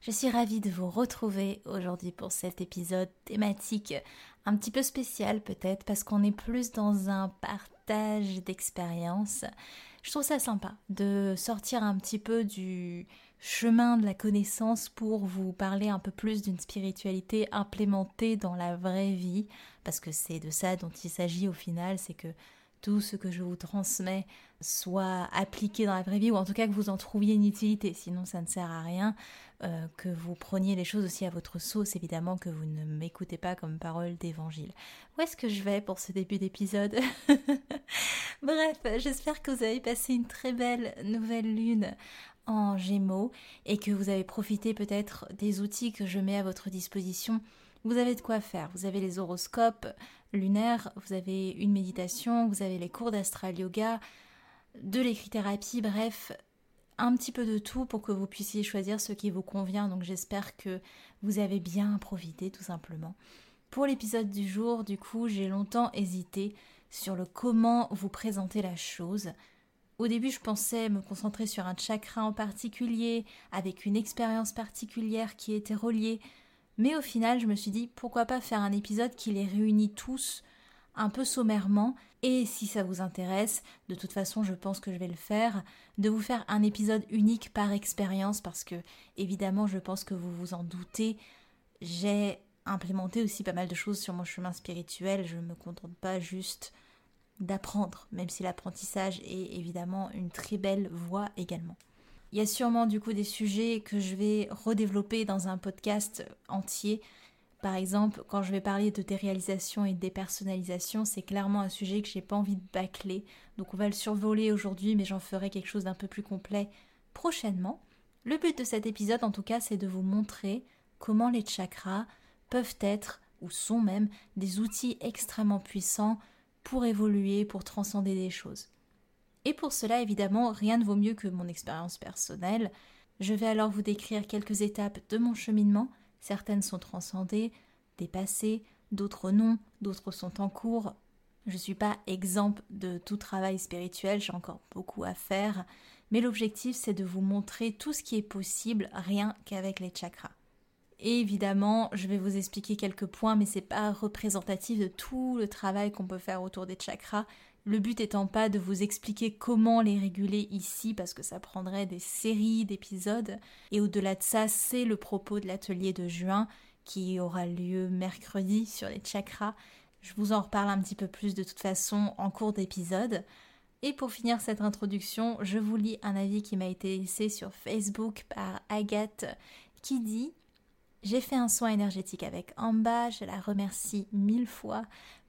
Je suis ravie de vous retrouver aujourd'hui pour cet épisode thématique un petit peu spécial peut-être parce qu'on est plus dans un partage d'expérience. Je trouve ça sympa de sortir un petit peu du chemin de la connaissance pour vous parler un peu plus d'une spiritualité implémentée dans la vraie vie, parce que c'est de ça dont il s'agit au final, c'est que tout ce que je vous transmets soit appliqué dans la vraie vie, ou en tout cas que vous en trouviez une utilité, sinon ça ne sert à rien. Euh, que vous preniez les choses aussi à votre sauce, évidemment, que vous ne m'écoutez pas comme parole d'évangile. Où est-ce que je vais pour ce début d'épisode? Bref, j'espère que vous avez passé une très belle nouvelle lune en gémeaux et que vous avez profité peut-être des outils que je mets à votre disposition. Vous avez de quoi faire. Vous avez les horoscopes lunaires, vous avez une méditation, vous avez les cours d'astral yoga, de l'écrit-thérapie, bref, un petit peu de tout pour que vous puissiez choisir ce qui vous convient. Donc j'espère que vous avez bien profité tout simplement. Pour l'épisode du jour, du coup, j'ai longtemps hésité sur le comment vous présenter la chose. Au début, je pensais me concentrer sur un chakra en particulier, avec une expérience particulière qui était reliée. Mais au final, je me suis dit pourquoi pas faire un épisode qui les réunit tous un peu sommairement. Et si ça vous intéresse, de toute façon je pense que je vais le faire, de vous faire un épisode unique par expérience parce que évidemment je pense que vous vous en doutez, j'ai implémenté aussi pas mal de choses sur mon chemin spirituel, je ne me contente pas juste d'apprendre, même si l'apprentissage est évidemment une très belle voie également. Il y a sûrement du coup des sujets que je vais redévelopper dans un podcast entier par exemple, quand je vais parler de déréalisation et de dépersonnalisation, c'est clairement un sujet que j'ai pas envie de bâcler. Donc on va le survoler aujourd'hui, mais j'en ferai quelque chose d'un peu plus complet prochainement. Le but de cet épisode, en tout cas, c'est de vous montrer comment les chakras peuvent être, ou sont même, des outils extrêmement puissants pour évoluer, pour transcender des choses. Et pour cela, évidemment, rien ne vaut mieux que mon expérience personnelle. Je vais alors vous décrire quelques étapes de mon cheminement Certaines sont transcendées, dépassées, d'autres non, d'autres sont en cours. Je ne suis pas exemple de tout travail spirituel, j'ai encore beaucoup à faire, mais l'objectif c'est de vous montrer tout ce qui est possible rien qu'avec les chakras. Et évidemment, je vais vous expliquer quelques points, mais c'est pas représentatif de tout le travail qu'on peut faire autour des chakras. Le but étant pas de vous expliquer comment les réguler ici parce que ça prendrait des séries d'épisodes. Et au-delà de ça, c'est le propos de l'atelier de juin qui aura lieu mercredi sur les chakras. Je vous en reparle un petit peu plus de toute façon en cours d'épisode. Et pour finir cette introduction, je vous lis un avis qui m'a été laissé sur Facebook par Agathe qui dit j'ai fait un soin énergétique avec Amba, je la remercie mille fois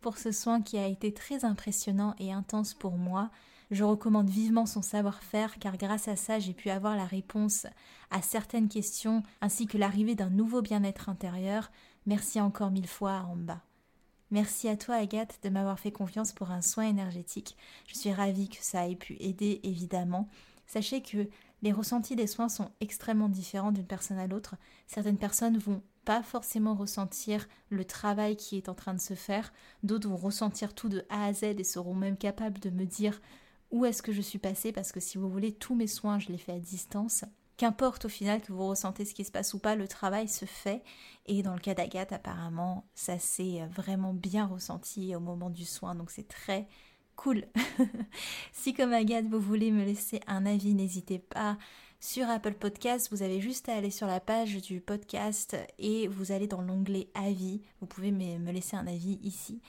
pour ce soin qui a été très impressionnant et intense pour moi. Je recommande vivement son savoir-faire car grâce à ça j'ai pu avoir la réponse à certaines questions ainsi que l'arrivée d'un nouveau bien-être intérieur. Merci encore mille fois à Amba. Merci à toi Agathe de m'avoir fait confiance pour un soin énergétique. Je suis ravie que ça ait pu aider évidemment. Sachez que les ressentis des soins sont extrêmement différents d'une personne à l'autre. Certaines personnes vont pas forcément ressentir le travail qui est en train de se faire, d'autres vont ressentir tout de A à Z et seront même capables de me dire où est-ce que je suis passée parce que si vous voulez tous mes soins je les fais à distance. Qu'importe au final que vous ressentez ce qui se passe ou pas, le travail se fait. Et dans le cas d'Agathe, apparemment, ça s'est vraiment bien ressenti au moment du soin. Donc c'est très cool. si comme Agathe, vous voulez me laisser un avis, n'hésitez pas. Sur Apple Podcast, vous avez juste à aller sur la page du podcast et vous allez dans l'onglet avis. Vous pouvez me laisser un avis ici.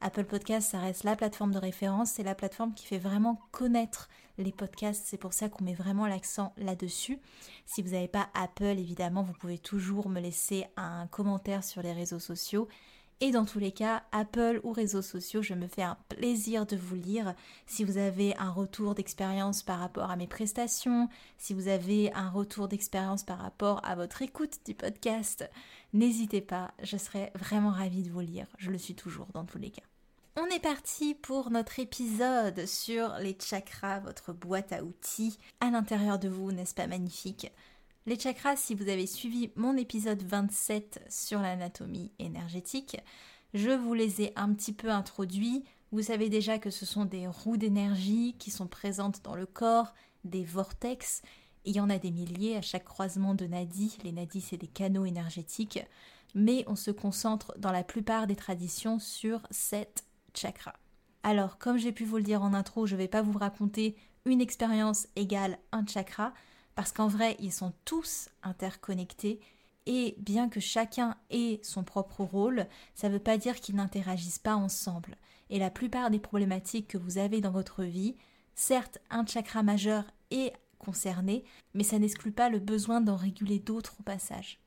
Apple Podcast, ça reste la plateforme de référence, c'est la plateforme qui fait vraiment connaître les podcasts, c'est pour ça qu'on met vraiment l'accent là-dessus. Si vous n'avez pas Apple, évidemment, vous pouvez toujours me laisser un commentaire sur les réseaux sociaux et dans tous les cas, Apple ou réseaux sociaux, je me fais un plaisir de vous lire. Si vous avez un retour d'expérience par rapport à mes prestations, si vous avez un retour d'expérience par rapport à votre écoute du podcast, n'hésitez pas, je serai vraiment ravie de vous lire. Je le suis toujours dans tous les cas. On est parti pour notre épisode sur les chakras, votre boîte à outils à l'intérieur de vous, n'est-ce pas magnifique? Les chakras, si vous avez suivi mon épisode 27 sur l'anatomie énergétique, je vous les ai un petit peu introduits. Vous savez déjà que ce sont des roues d'énergie qui sont présentes dans le corps, des vortex. Il y en a des milliers à chaque croisement de nadis. Les nadis, c'est des canaux énergétiques. Mais on se concentre dans la plupart des traditions sur sept chakras. Alors, comme j'ai pu vous le dire en intro, je ne vais pas vous raconter une expérience égale un chakra parce qu'en vrai, ils sont tous interconnectés et bien que chacun ait son propre rôle, ça ne veut pas dire qu'ils n'interagissent pas ensemble. Et la plupart des problématiques que vous avez dans votre vie, certes, un chakra majeur est concerné, mais ça n'exclut pas le besoin d'en réguler d'autres au passage.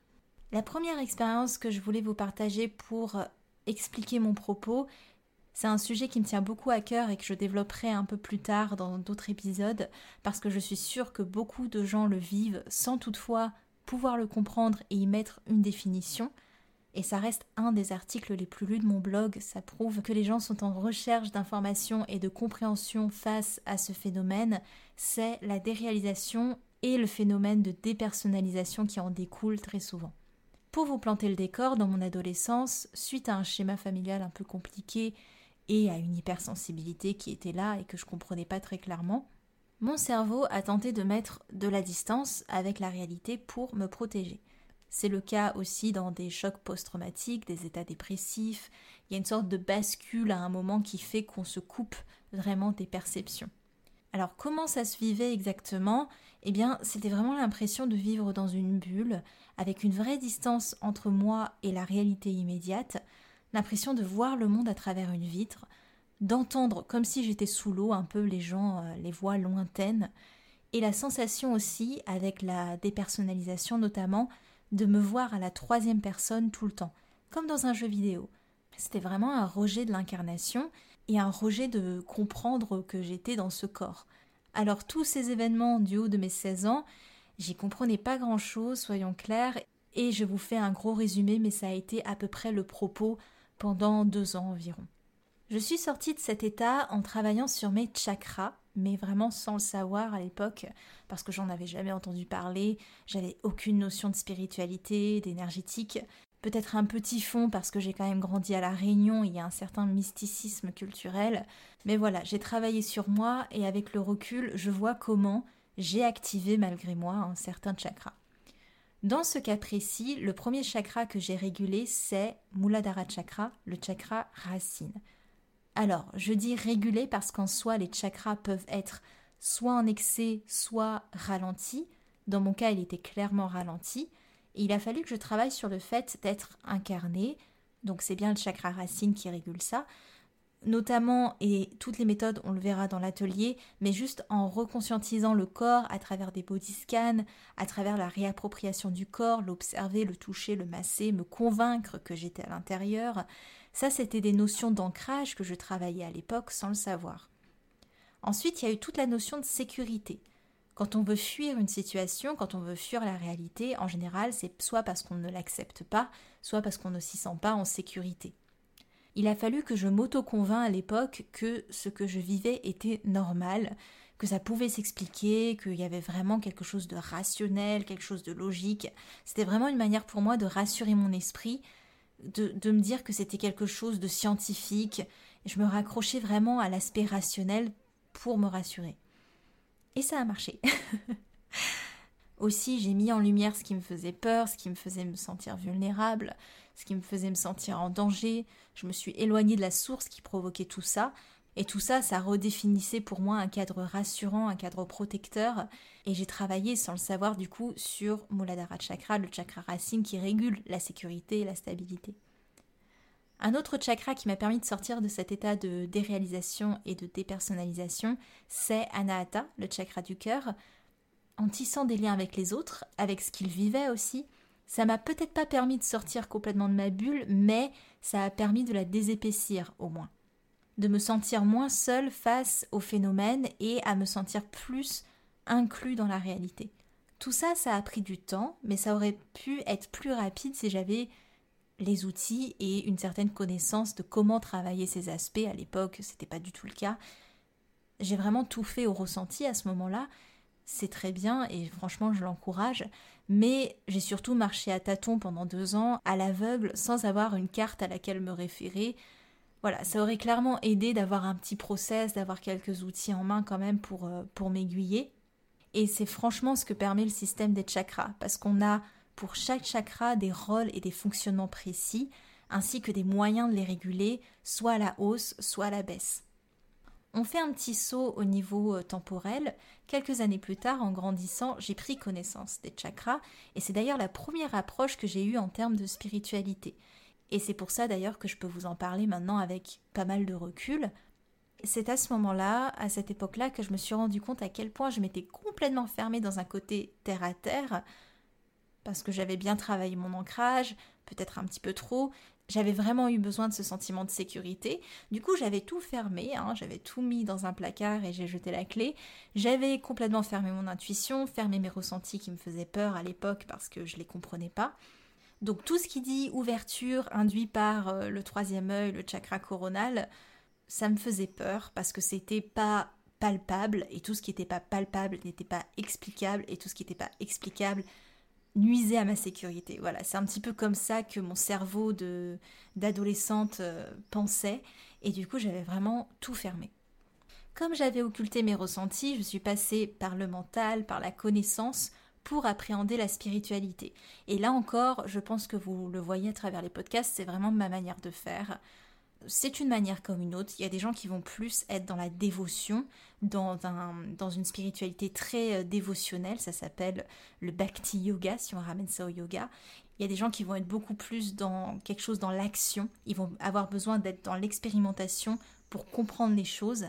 La première expérience que je voulais vous partager pour expliquer mon propos, c'est un sujet qui me tient beaucoup à cœur et que je développerai un peu plus tard dans d'autres épisodes parce que je suis sûre que beaucoup de gens le vivent sans toutefois pouvoir le comprendre et y mettre une définition. Et ça reste un des articles les plus lus de mon blog, ça prouve que les gens sont en recherche d'informations et de compréhension face à ce phénomène, c'est la déréalisation et le phénomène de dépersonnalisation qui en découle très souvent. Pour vous planter le décor, dans mon adolescence, suite à un schéma familial un peu compliqué et à une hypersensibilité qui était là et que je comprenais pas très clairement, mon cerveau a tenté de mettre de la distance avec la réalité pour me protéger. C'est le cas aussi dans des chocs post-traumatiques, des états dépressifs. Il y a une sorte de bascule à un moment qui fait qu'on se coupe vraiment des perceptions. Alors comment ça se vivait exactement? Eh bien, c'était vraiment l'impression de vivre dans une bulle, avec une vraie distance entre moi et la réalité immédiate, l'impression de voir le monde à travers une vitre, d'entendre comme si j'étais sous l'eau un peu les gens, euh, les voix lointaines, et la sensation aussi, avec la dépersonnalisation notamment, de me voir à la troisième personne tout le temps, comme dans un jeu vidéo. C'était vraiment un rejet de l'incarnation et un rejet de comprendre que j'étais dans ce corps. Alors tous ces événements du haut de mes 16 ans, j'y comprenais pas grand-chose, soyons clairs, et je vous fais un gros résumé, mais ça a été à peu près le propos pendant deux ans environ. Je suis sortie de cet état en travaillant sur mes chakras, mais vraiment sans le savoir à l'époque, parce que j'en avais jamais entendu parler, j'avais aucune notion de spiritualité, d'énergétique, peut-être un petit fond parce que j'ai quand même grandi à La Réunion, il y a un certain mysticisme culturel, mais voilà, j'ai travaillé sur moi et avec le recul, je vois comment j'ai activé malgré moi un certain chakra. Dans ce cas précis, le premier chakra que j'ai régulé, c'est Muladhara Chakra, le chakra racine. Alors, je dis régulé parce qu'en soi, les chakras peuvent être soit en excès, soit ralentis. Dans mon cas, il était clairement ralenti. Et il a fallu que je travaille sur le fait d'être incarné. Donc, c'est bien le chakra racine qui régule ça notamment, et toutes les méthodes, on le verra dans l'atelier, mais juste en reconscientisant le corps à travers des body scans, à travers la réappropriation du corps, l'observer, le toucher, le masser, me convaincre que j'étais à l'intérieur. Ça, c'était des notions d'ancrage que je travaillais à l'époque sans le savoir. Ensuite, il y a eu toute la notion de sécurité. Quand on veut fuir une situation, quand on veut fuir la réalité, en général, c'est soit parce qu'on ne l'accepte pas, soit parce qu'on ne s'y sent pas en sécurité. Il a fallu que je m'auto-convainc à l'époque que ce que je vivais était normal, que ça pouvait s'expliquer, qu'il y avait vraiment quelque chose de rationnel, quelque chose de logique. C'était vraiment une manière pour moi de rassurer mon esprit, de, de me dire que c'était quelque chose de scientifique. Je me raccrochais vraiment à l'aspect rationnel pour me rassurer. Et ça a marché. Aussi, j'ai mis en lumière ce qui me faisait peur, ce qui me faisait me sentir vulnérable, ce qui me faisait me sentir en danger. Je me suis éloignée de la source qui provoquait tout ça. Et tout ça, ça redéfinissait pour moi un cadre rassurant, un cadre protecteur. Et j'ai travaillé sans le savoir du coup sur Muladhara Chakra, le chakra racine qui régule la sécurité et la stabilité. Un autre chakra qui m'a permis de sortir de cet état de déréalisation et de dépersonnalisation, c'est Anahata, le chakra du cœur. En tissant des liens avec les autres, avec ce qu'ils vivaient aussi, ça m'a peut-être pas permis de sortir complètement de ma bulle, mais ça a permis de la désépaissir au moins. De me sentir moins seule face au phénomène et à me sentir plus inclus dans la réalité. Tout ça, ça a pris du temps, mais ça aurait pu être plus rapide si j'avais les outils et une certaine connaissance de comment travailler ces aspects. À l'époque, c'était pas du tout le cas. J'ai vraiment tout fait au ressenti à ce moment-là. C'est très bien et franchement, je l'encourage. Mais j'ai surtout marché à tâtons pendant deux ans, à l'aveugle, sans avoir une carte à laquelle me référer. Voilà, ça aurait clairement aidé d'avoir un petit process, d'avoir quelques outils en main quand même pour, euh, pour m'aiguiller. Et c'est franchement ce que permet le système des chakras, parce qu'on a pour chaque chakra des rôles et des fonctionnements précis, ainsi que des moyens de les réguler, soit à la hausse, soit à la baisse. On fait un petit saut au niveau euh, temporel. Quelques années plus tard, en grandissant, j'ai pris connaissance des chakras, et c'est d'ailleurs la première approche que j'ai eue en termes de spiritualité. Et c'est pour ça d'ailleurs que je peux vous en parler maintenant avec pas mal de recul. C'est à ce moment-là, à cette époque-là, que je me suis rendu compte à quel point je m'étais complètement fermée dans un côté terre à terre, parce que j'avais bien travaillé mon ancrage, peut-être un petit peu trop. J'avais vraiment eu besoin de ce sentiment de sécurité. Du coup, j'avais tout fermé, hein. j'avais tout mis dans un placard et j'ai jeté la clé. J'avais complètement fermé mon intuition, fermé mes ressentis qui me faisaient peur à l'époque parce que je les comprenais pas. Donc tout ce qui dit ouverture induit par euh, le troisième œil, le chakra coronal, ça me faisait peur parce que c'était pas palpable et tout ce qui n'était pas palpable n'était pas explicable et tout ce qui n'était pas explicable nuisait à ma sécurité. Voilà, c'est un petit peu comme ça que mon cerveau de d'adolescente euh, pensait et du coup j'avais vraiment tout fermé. Comme j'avais occulté mes ressentis, je suis passée par le mental, par la connaissance pour appréhender la spiritualité. Et là encore, je pense que vous le voyez à travers les podcasts, c'est vraiment ma manière de faire c'est une manière comme une autre. Il y a des gens qui vont plus être dans la dévotion, dans, dans une spiritualité très euh, dévotionnelle. Ça s'appelle le bhakti yoga, si on ramène ça au yoga. Il y a des gens qui vont être beaucoup plus dans quelque chose dans l'action. Ils vont avoir besoin d'être dans l'expérimentation pour comprendre les choses.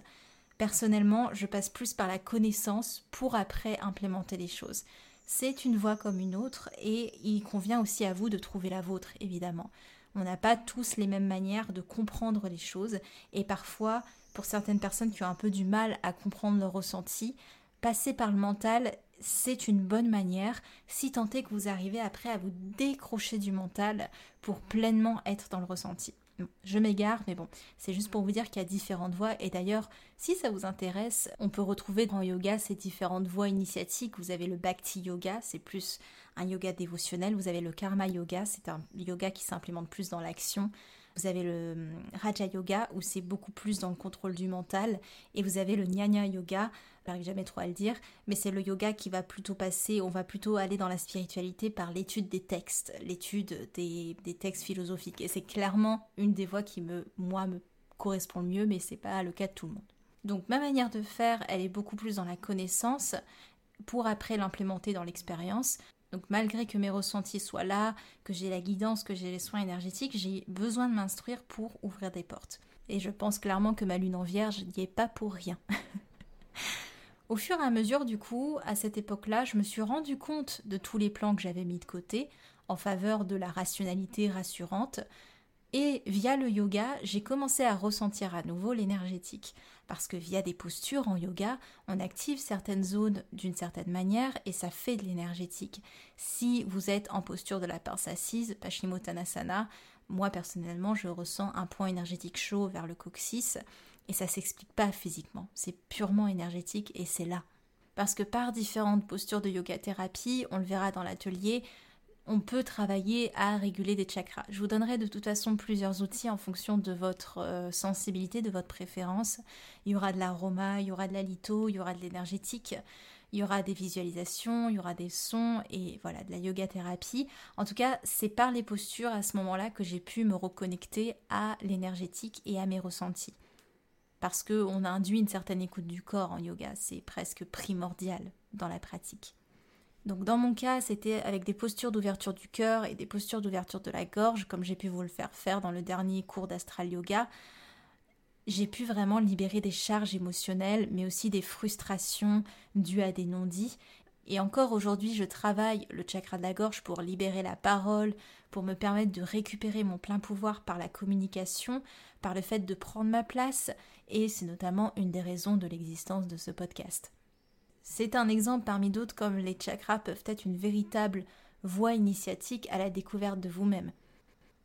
Personnellement, je passe plus par la connaissance pour après implémenter les choses. C'est une voie comme une autre et il convient aussi à vous de trouver la vôtre, évidemment. On n'a pas tous les mêmes manières de comprendre les choses et parfois, pour certaines personnes qui ont un peu du mal à comprendre leurs ressentis, passer par le mental, c'est une bonne manière si tant est que vous arrivez après à vous décrocher du mental pour pleinement être dans le ressenti. Je m'égare, mais bon, c'est juste pour vous dire qu'il y a différentes voies. Et d'ailleurs, si ça vous intéresse, on peut retrouver dans yoga ces différentes voies initiatiques. Vous avez le Bhakti Yoga, c'est plus un yoga dévotionnel. Vous avez le Karma Yoga, c'est un yoga qui s'implémente plus dans l'action. Vous avez le hum, Raja Yoga où c'est beaucoup plus dans le contrôle du mental et vous avez le Jnana Yoga, j'arrive jamais trop à le dire, mais c'est le yoga qui va plutôt passer, on va plutôt aller dans la spiritualité par l'étude des textes, l'étude des, des, textes philosophiques et c'est clairement une des voies qui me moi me correspond le mieux mais c'est pas le cas de tout le monde. Donc ma manière de faire, elle est beaucoup plus dans la connaissance pour après l'implémenter dans l'expérience. Donc malgré que mes ressentis soient là, que j'ai la guidance, que j'ai les soins énergétiques, j'ai besoin de m'instruire pour ouvrir des portes. Et je pense clairement que ma lune en vierge n'y est pas pour rien. Au fur et à mesure, du coup, à cette époque-là, je me suis rendu compte de tous les plans que j'avais mis de côté en faveur de la rationalité rassurante, et via le yoga, j'ai commencé à ressentir à nouveau l'énergétique. Parce que via des postures en yoga, on active certaines zones d'une certaine manière et ça fait de l'énergétique. Si vous êtes en posture de la pince assise, Paschimottanasana, moi personnellement, je ressens un point énergétique chaud vers le coccyx et ça s'explique pas physiquement. C'est purement énergétique et c'est là. Parce que par différentes postures de yoga thérapie, on le verra dans l'atelier, on peut travailler à réguler des chakras. Je vous donnerai de toute façon plusieurs outils en fonction de votre euh, sensibilité, de votre préférence. Il y aura de l'aroma, il y aura de la litho, il y aura de l'énergétique, il y aura des visualisations, il y aura des sons et voilà, de la yoga thérapie. En tout cas, c'est par les postures à ce moment-là que j'ai pu me reconnecter à l'énergétique et à mes ressentis. Parce qu'on induit une certaine écoute du corps en yoga, c'est presque primordial dans la pratique. Donc dans mon cas, c'était avec des postures d'ouverture du cœur et des postures d'ouverture de la gorge, comme j'ai pu vous le faire faire dans le dernier cours d'astral yoga. J'ai pu vraiment libérer des charges émotionnelles, mais aussi des frustrations dues à des non-dits. Et encore aujourd'hui, je travaille le chakra de la gorge pour libérer la parole, pour me permettre de récupérer mon plein pouvoir par la communication, par le fait de prendre ma place, et c'est notamment une des raisons de l'existence de ce podcast. C'est un exemple parmi d'autres comme les chakras peuvent être une véritable voie initiatique à la découverte de vous-même.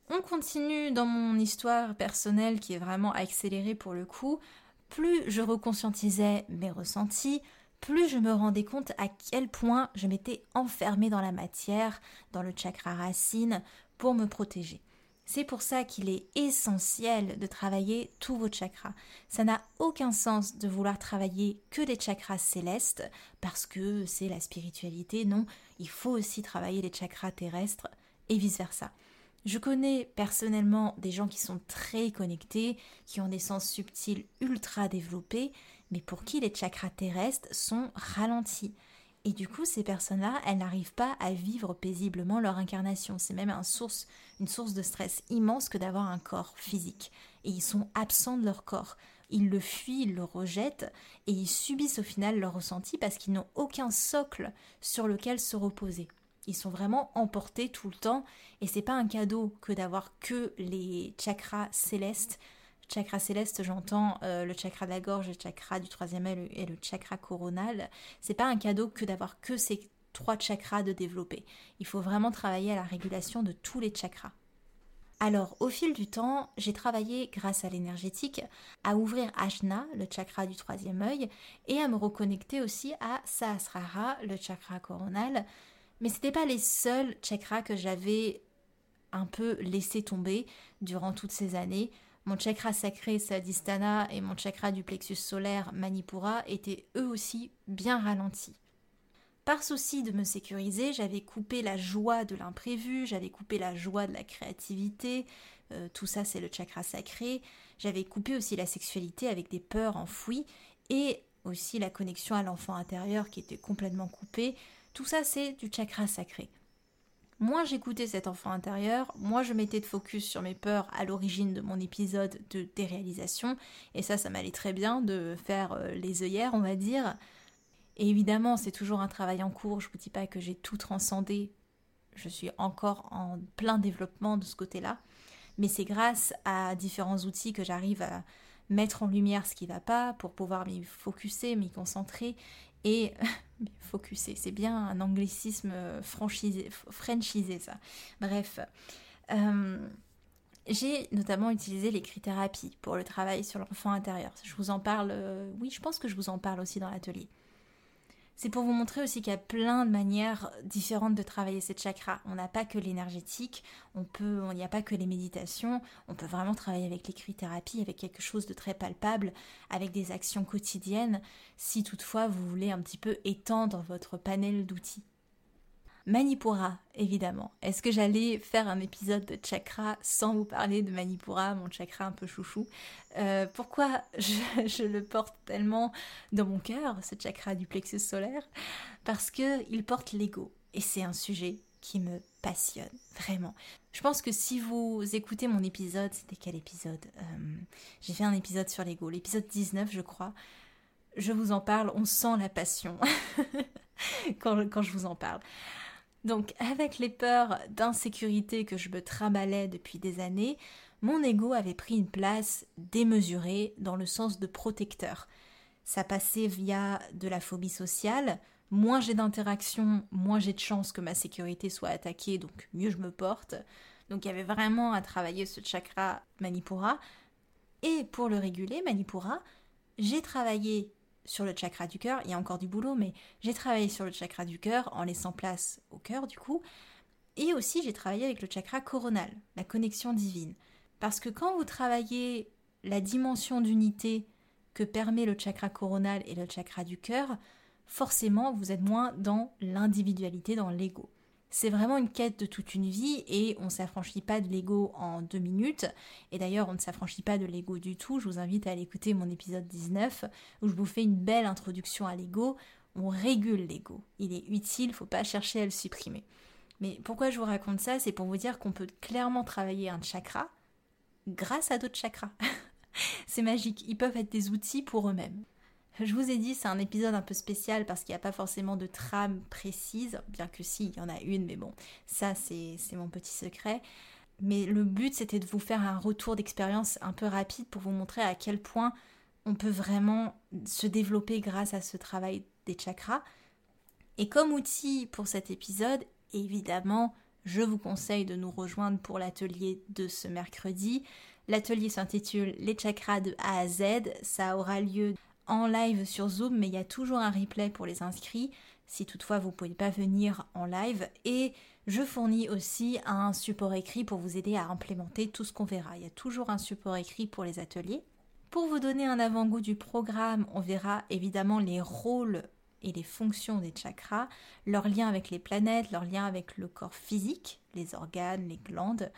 On continue dans mon histoire personnelle qui est vraiment accélérée pour le coup. Plus je reconscientisais mes ressentis, plus je me rendais compte à quel point je m'étais enfermée dans la matière, dans le chakra racine, pour me protéger. C'est pour ça qu'il est essentiel de travailler tous vos chakras. Ça n'a aucun sens de vouloir travailler que des chakras célestes parce que c'est la spiritualité. Non, il faut aussi travailler les chakras terrestres et vice-versa. Je connais personnellement des gens qui sont très connectés, qui ont des sens subtils ultra développés, mais pour qui les chakras terrestres sont ralentis. Et du coup, ces personnes-là, elles n'arrivent pas à vivre paisiblement leur incarnation. C'est même une source, de stress immense que d'avoir un corps physique. Et ils sont absents de leur corps. Ils le fuient, ils le rejettent et ils subissent au final leur ressenti parce qu'ils n'ont aucun socle sur lequel se reposer. Ils sont vraiment emportés tout le temps et c'est pas un cadeau que d'avoir que les chakras célestes chakra céleste, j'entends euh, le chakra de la gorge, le chakra du troisième œil et le chakra coronal. C'est pas un cadeau que d'avoir que ces trois chakras de développer. Il faut vraiment travailler à la régulation de tous les chakras. Alors, au fil du temps, j'ai travaillé, grâce à l'énergétique, à ouvrir Ajna, le chakra du troisième œil, et à me reconnecter aussi à Sahasrara, le chakra coronal. Mais ce n'étaient pas les seuls chakras que j'avais un peu laissé tomber durant toutes ces années. Mon chakra sacré Sadhisthana et mon chakra du plexus solaire Manipura étaient eux aussi bien ralentis. Par souci de me sécuriser, j'avais coupé la joie de l'imprévu, j'avais coupé la joie de la créativité, euh, tout ça c'est le chakra sacré, j'avais coupé aussi la sexualité avec des peurs enfouies et aussi la connexion à l'enfant intérieur qui était complètement coupée, tout ça c'est du chakra sacré. Moins j'écoutais cet enfant intérieur, moins je mettais de focus sur mes peurs à l'origine de mon épisode de déréalisation, et ça, ça m'allait très bien de faire euh, les œillères, on va dire. Et évidemment, c'est toujours un travail en cours, je vous dis pas que j'ai tout transcendé, je suis encore en plein développement de ce côté-là, mais c'est grâce à différents outils que j'arrive à mettre en lumière ce qui va pas pour pouvoir m'y focuser, m'y concentrer et focuser, c'est bien un anglicisme franchisé, franchisé ça. Bref, euh, j'ai notamment utilisé l'écrit-thérapie pour le travail sur l'enfant intérieur. Je vous en parle, euh, oui, je pense que je vous en parle aussi dans l'atelier. C'est pour vous montrer aussi qu'il y a plein de manières différentes de travailler cette chakra. On n'a pas que l'énergétique, on peut, il n'y a pas que les méditations, on peut vraiment travailler avec l'écrit-thérapie, avec quelque chose de très palpable, avec des actions quotidiennes, si toutefois vous voulez un petit peu étendre votre panel d'outils. Manipura, évidemment. Est-ce que j'allais faire un épisode de chakra sans vous parler de Manipura, mon chakra un peu chouchou euh, Pourquoi je, le porte tellement dans mon cœur, ce chakra du plexus solaire? Parce que il porte l'ego. Et c'est un sujet qui me passionne, vraiment. Je pense que si vous écoutez mon épisode, c'était quel épisode euh, J'ai fait un épisode sur l'ego, l'épisode 19 je crois. Je vous en parle, on sent la passion quand je vous en parle. Donc avec les peurs d'insécurité que je me trimballais depuis des années, mon ego avait pris une place démesurée dans le sens de protecteur. Ça passait via de la phobie sociale, moins j'ai d'interactions, moins j'ai de chances que ma sécurité soit attaquée, donc mieux je me porte. Donc il y avait vraiment à travailler ce chakra Manipura. Et pour le réguler, Manipura, j'ai travaillé sur le chakra du cœur, il y a encore du boulot, mais j'ai travaillé sur le chakra du cœur en laissant place au cœur du coup. Et aussi j'ai travaillé avec le chakra coronal, la connexion divine. Parce que quand vous travaillez la dimension d'unité que permet le chakra coronal et le chakra du cœur, forcément vous êtes moins dans l'individualité, dans l'ego. C'est vraiment une quête de toute une vie et on ne s'affranchit pas de l'ego en deux minutes. Et d'ailleurs, on ne s'affranchit pas de l'ego du tout. Je vous invite à aller écouter mon épisode 19 où je vous fais une belle introduction à l'ego on régule l'ego. Il est utile, faut pas chercher à le supprimer. Mais pourquoi je vous raconte ça? C'est pour vous dire qu'on peut clairement travailler un chakra grâce à d'autres chakras. c'est magique, ils peuvent être des outils pour eux-mêmes. Je vous ai dit, c'est un épisode un peu spécial parce qu'il n'y a pas forcément de trame précise, bien que si, il y en a une, mais bon, ça c'est mon petit secret. Mais le but c'était de vous faire un retour d'expérience un peu rapide pour vous montrer à quel point on peut vraiment se développer grâce à ce travail des chakras. Et comme outil pour cet épisode, évidemment, je vous conseille de nous rejoindre pour l'atelier de ce mercredi. L'atelier s'intitule Les chakras de A à Z. Ça aura lieu en live sur Zoom, mais il y a toujours un replay pour les inscrits, si toutefois vous ne pouvez pas venir en live. Et je fournis aussi un support écrit pour vous aider à implémenter tout ce qu'on verra. Il y a toujours un support écrit pour les ateliers. Pour vous donner un avant-goût du programme, on verra évidemment les rôles et les fonctions des chakras, leur lien avec les planètes, leur lien avec le corps physique, les organes, les glandes,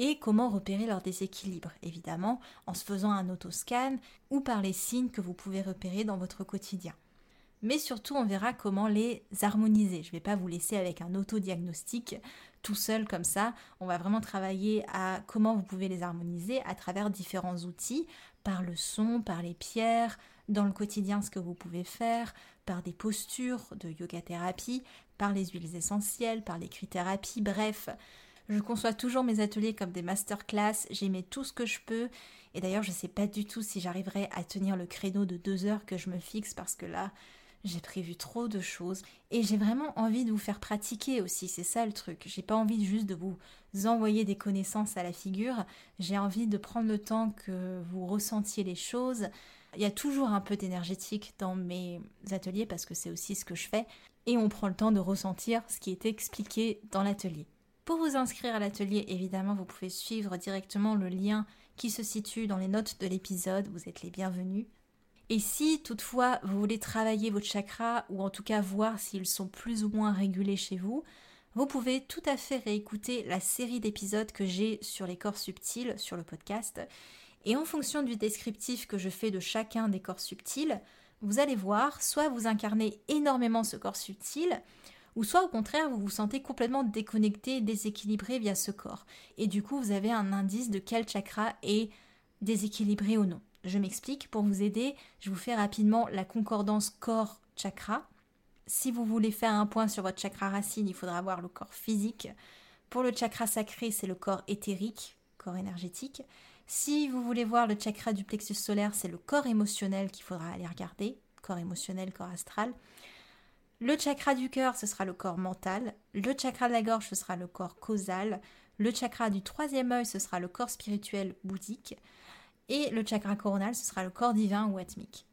et comment repérer leur déséquilibre, évidemment, en se faisant un autoscan ou par les signes que vous pouvez repérer dans votre quotidien. Mais surtout, on verra comment les harmoniser. Je ne vais pas vous laisser avec un autodiagnostic tout seul comme ça. On va vraiment travailler à comment vous pouvez les harmoniser à travers différents outils, par le son, par les pierres, dans le quotidien ce que vous pouvez faire, par des postures de yoga thérapie, par les huiles essentielles, par l'écrit-thérapie, bref. Je conçois toujours mes ateliers comme des masterclass, j'y mets tout ce que je peux. Et d'ailleurs, je ne sais pas du tout si j'arriverai à tenir le créneau de deux heures que je me fixe parce que là, j'ai prévu trop de choses. Et j'ai vraiment envie de vous faire pratiquer aussi, c'est ça le truc. J'ai pas envie juste de vous envoyer des connaissances à la figure. J'ai envie de prendre le temps que vous ressentiez les choses. Il y a toujours un peu d'énergétique dans mes ateliers parce que c'est aussi ce que je fais. Et on prend le temps de ressentir ce qui est expliqué dans l'atelier. Pour vous inscrire à l'atelier, évidemment, vous pouvez suivre directement le lien qui se situe dans les notes de l'épisode. Vous êtes les bienvenus. Et si toutefois vous voulez travailler votre chakra ou en tout cas voir s'ils sont plus ou moins régulés chez vous, vous pouvez tout à fait réécouter la série d'épisodes que j'ai sur les corps subtils sur le podcast. Et en fonction du descriptif que je fais de chacun des corps subtils, vous allez voir, soit vous incarnez énormément ce corps subtil, ou soit au contraire vous vous sentez complètement déconnecté, déséquilibré via ce corps. Et du coup vous avez un indice de quel chakra est déséquilibré ou non. Je m'explique, pour vous aider, je vous fais rapidement la concordance corps-chakra. Si vous voulez faire un point sur votre chakra racine, il faudra voir le corps physique. Pour le chakra sacré, c'est le corps éthérique, corps énergétique. Si vous voulez voir le chakra du plexus solaire, c'est le corps émotionnel qu'il faudra aller regarder, corps émotionnel, corps astral. Le chakra du cœur, ce sera le corps mental. Le chakra de la gorge, ce sera le corps causal. Le chakra du troisième œil, ce sera le corps spirituel bouddhique. Et le chakra coronal, ce sera le corps divin ou atmique.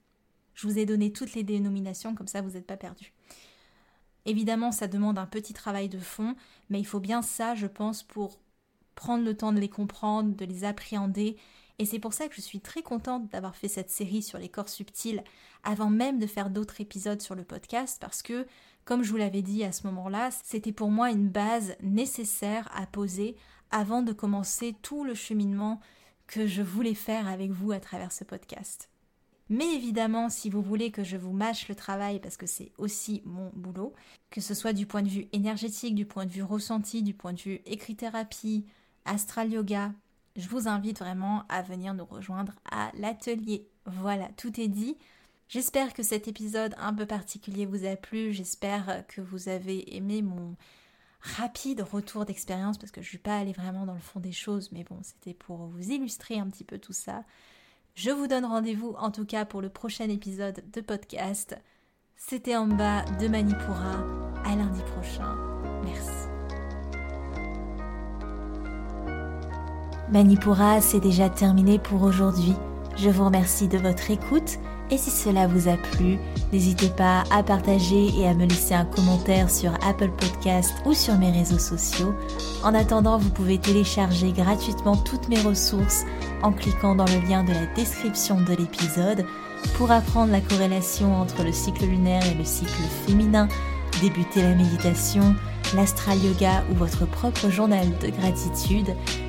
Je vous ai donné toutes les dénominations, comme ça vous n'êtes pas perdus. Évidemment, ça demande un petit travail de fond, mais il faut bien ça, je pense, pour prendre le temps de les comprendre, de les appréhender et c'est pour ça que je suis très contente d'avoir fait cette série sur les corps subtils avant même de faire d'autres épisodes sur le podcast parce que, comme je vous l'avais dit à ce moment-là, c'était pour moi une base nécessaire à poser avant de commencer tout le cheminement que je voulais faire avec vous à travers ce podcast. Mais évidemment, si vous voulez que je vous mâche le travail, parce que c'est aussi mon boulot, que ce soit du point de vue énergétique, du point de vue ressenti, du point de vue écrit-thérapie, astral yoga, je vous invite vraiment à venir nous rejoindre à l'atelier. Voilà, tout est dit. J'espère que cet épisode un peu particulier vous a plu. J'espère que vous avez aimé mon rapide retour d'expérience parce que je ne suis pas allée vraiment dans le fond des choses, mais bon, c'était pour vous illustrer un petit peu tout ça. Je vous donne rendez-vous en tout cas pour le prochain épisode de podcast. C'était en bas de Manipura. À lundi prochain. Merci. Manipura, c'est déjà terminé pour aujourd'hui. Je vous remercie de votre écoute et si cela vous a plu, n'hésitez pas à partager et à me laisser un commentaire sur Apple Podcast ou sur mes réseaux sociaux. En attendant, vous pouvez télécharger gratuitement toutes mes ressources en cliquant dans le lien de la description de l'épisode pour apprendre la corrélation entre le cycle lunaire et le cycle féminin, débuter la méditation, l'astral yoga ou votre propre journal de gratitude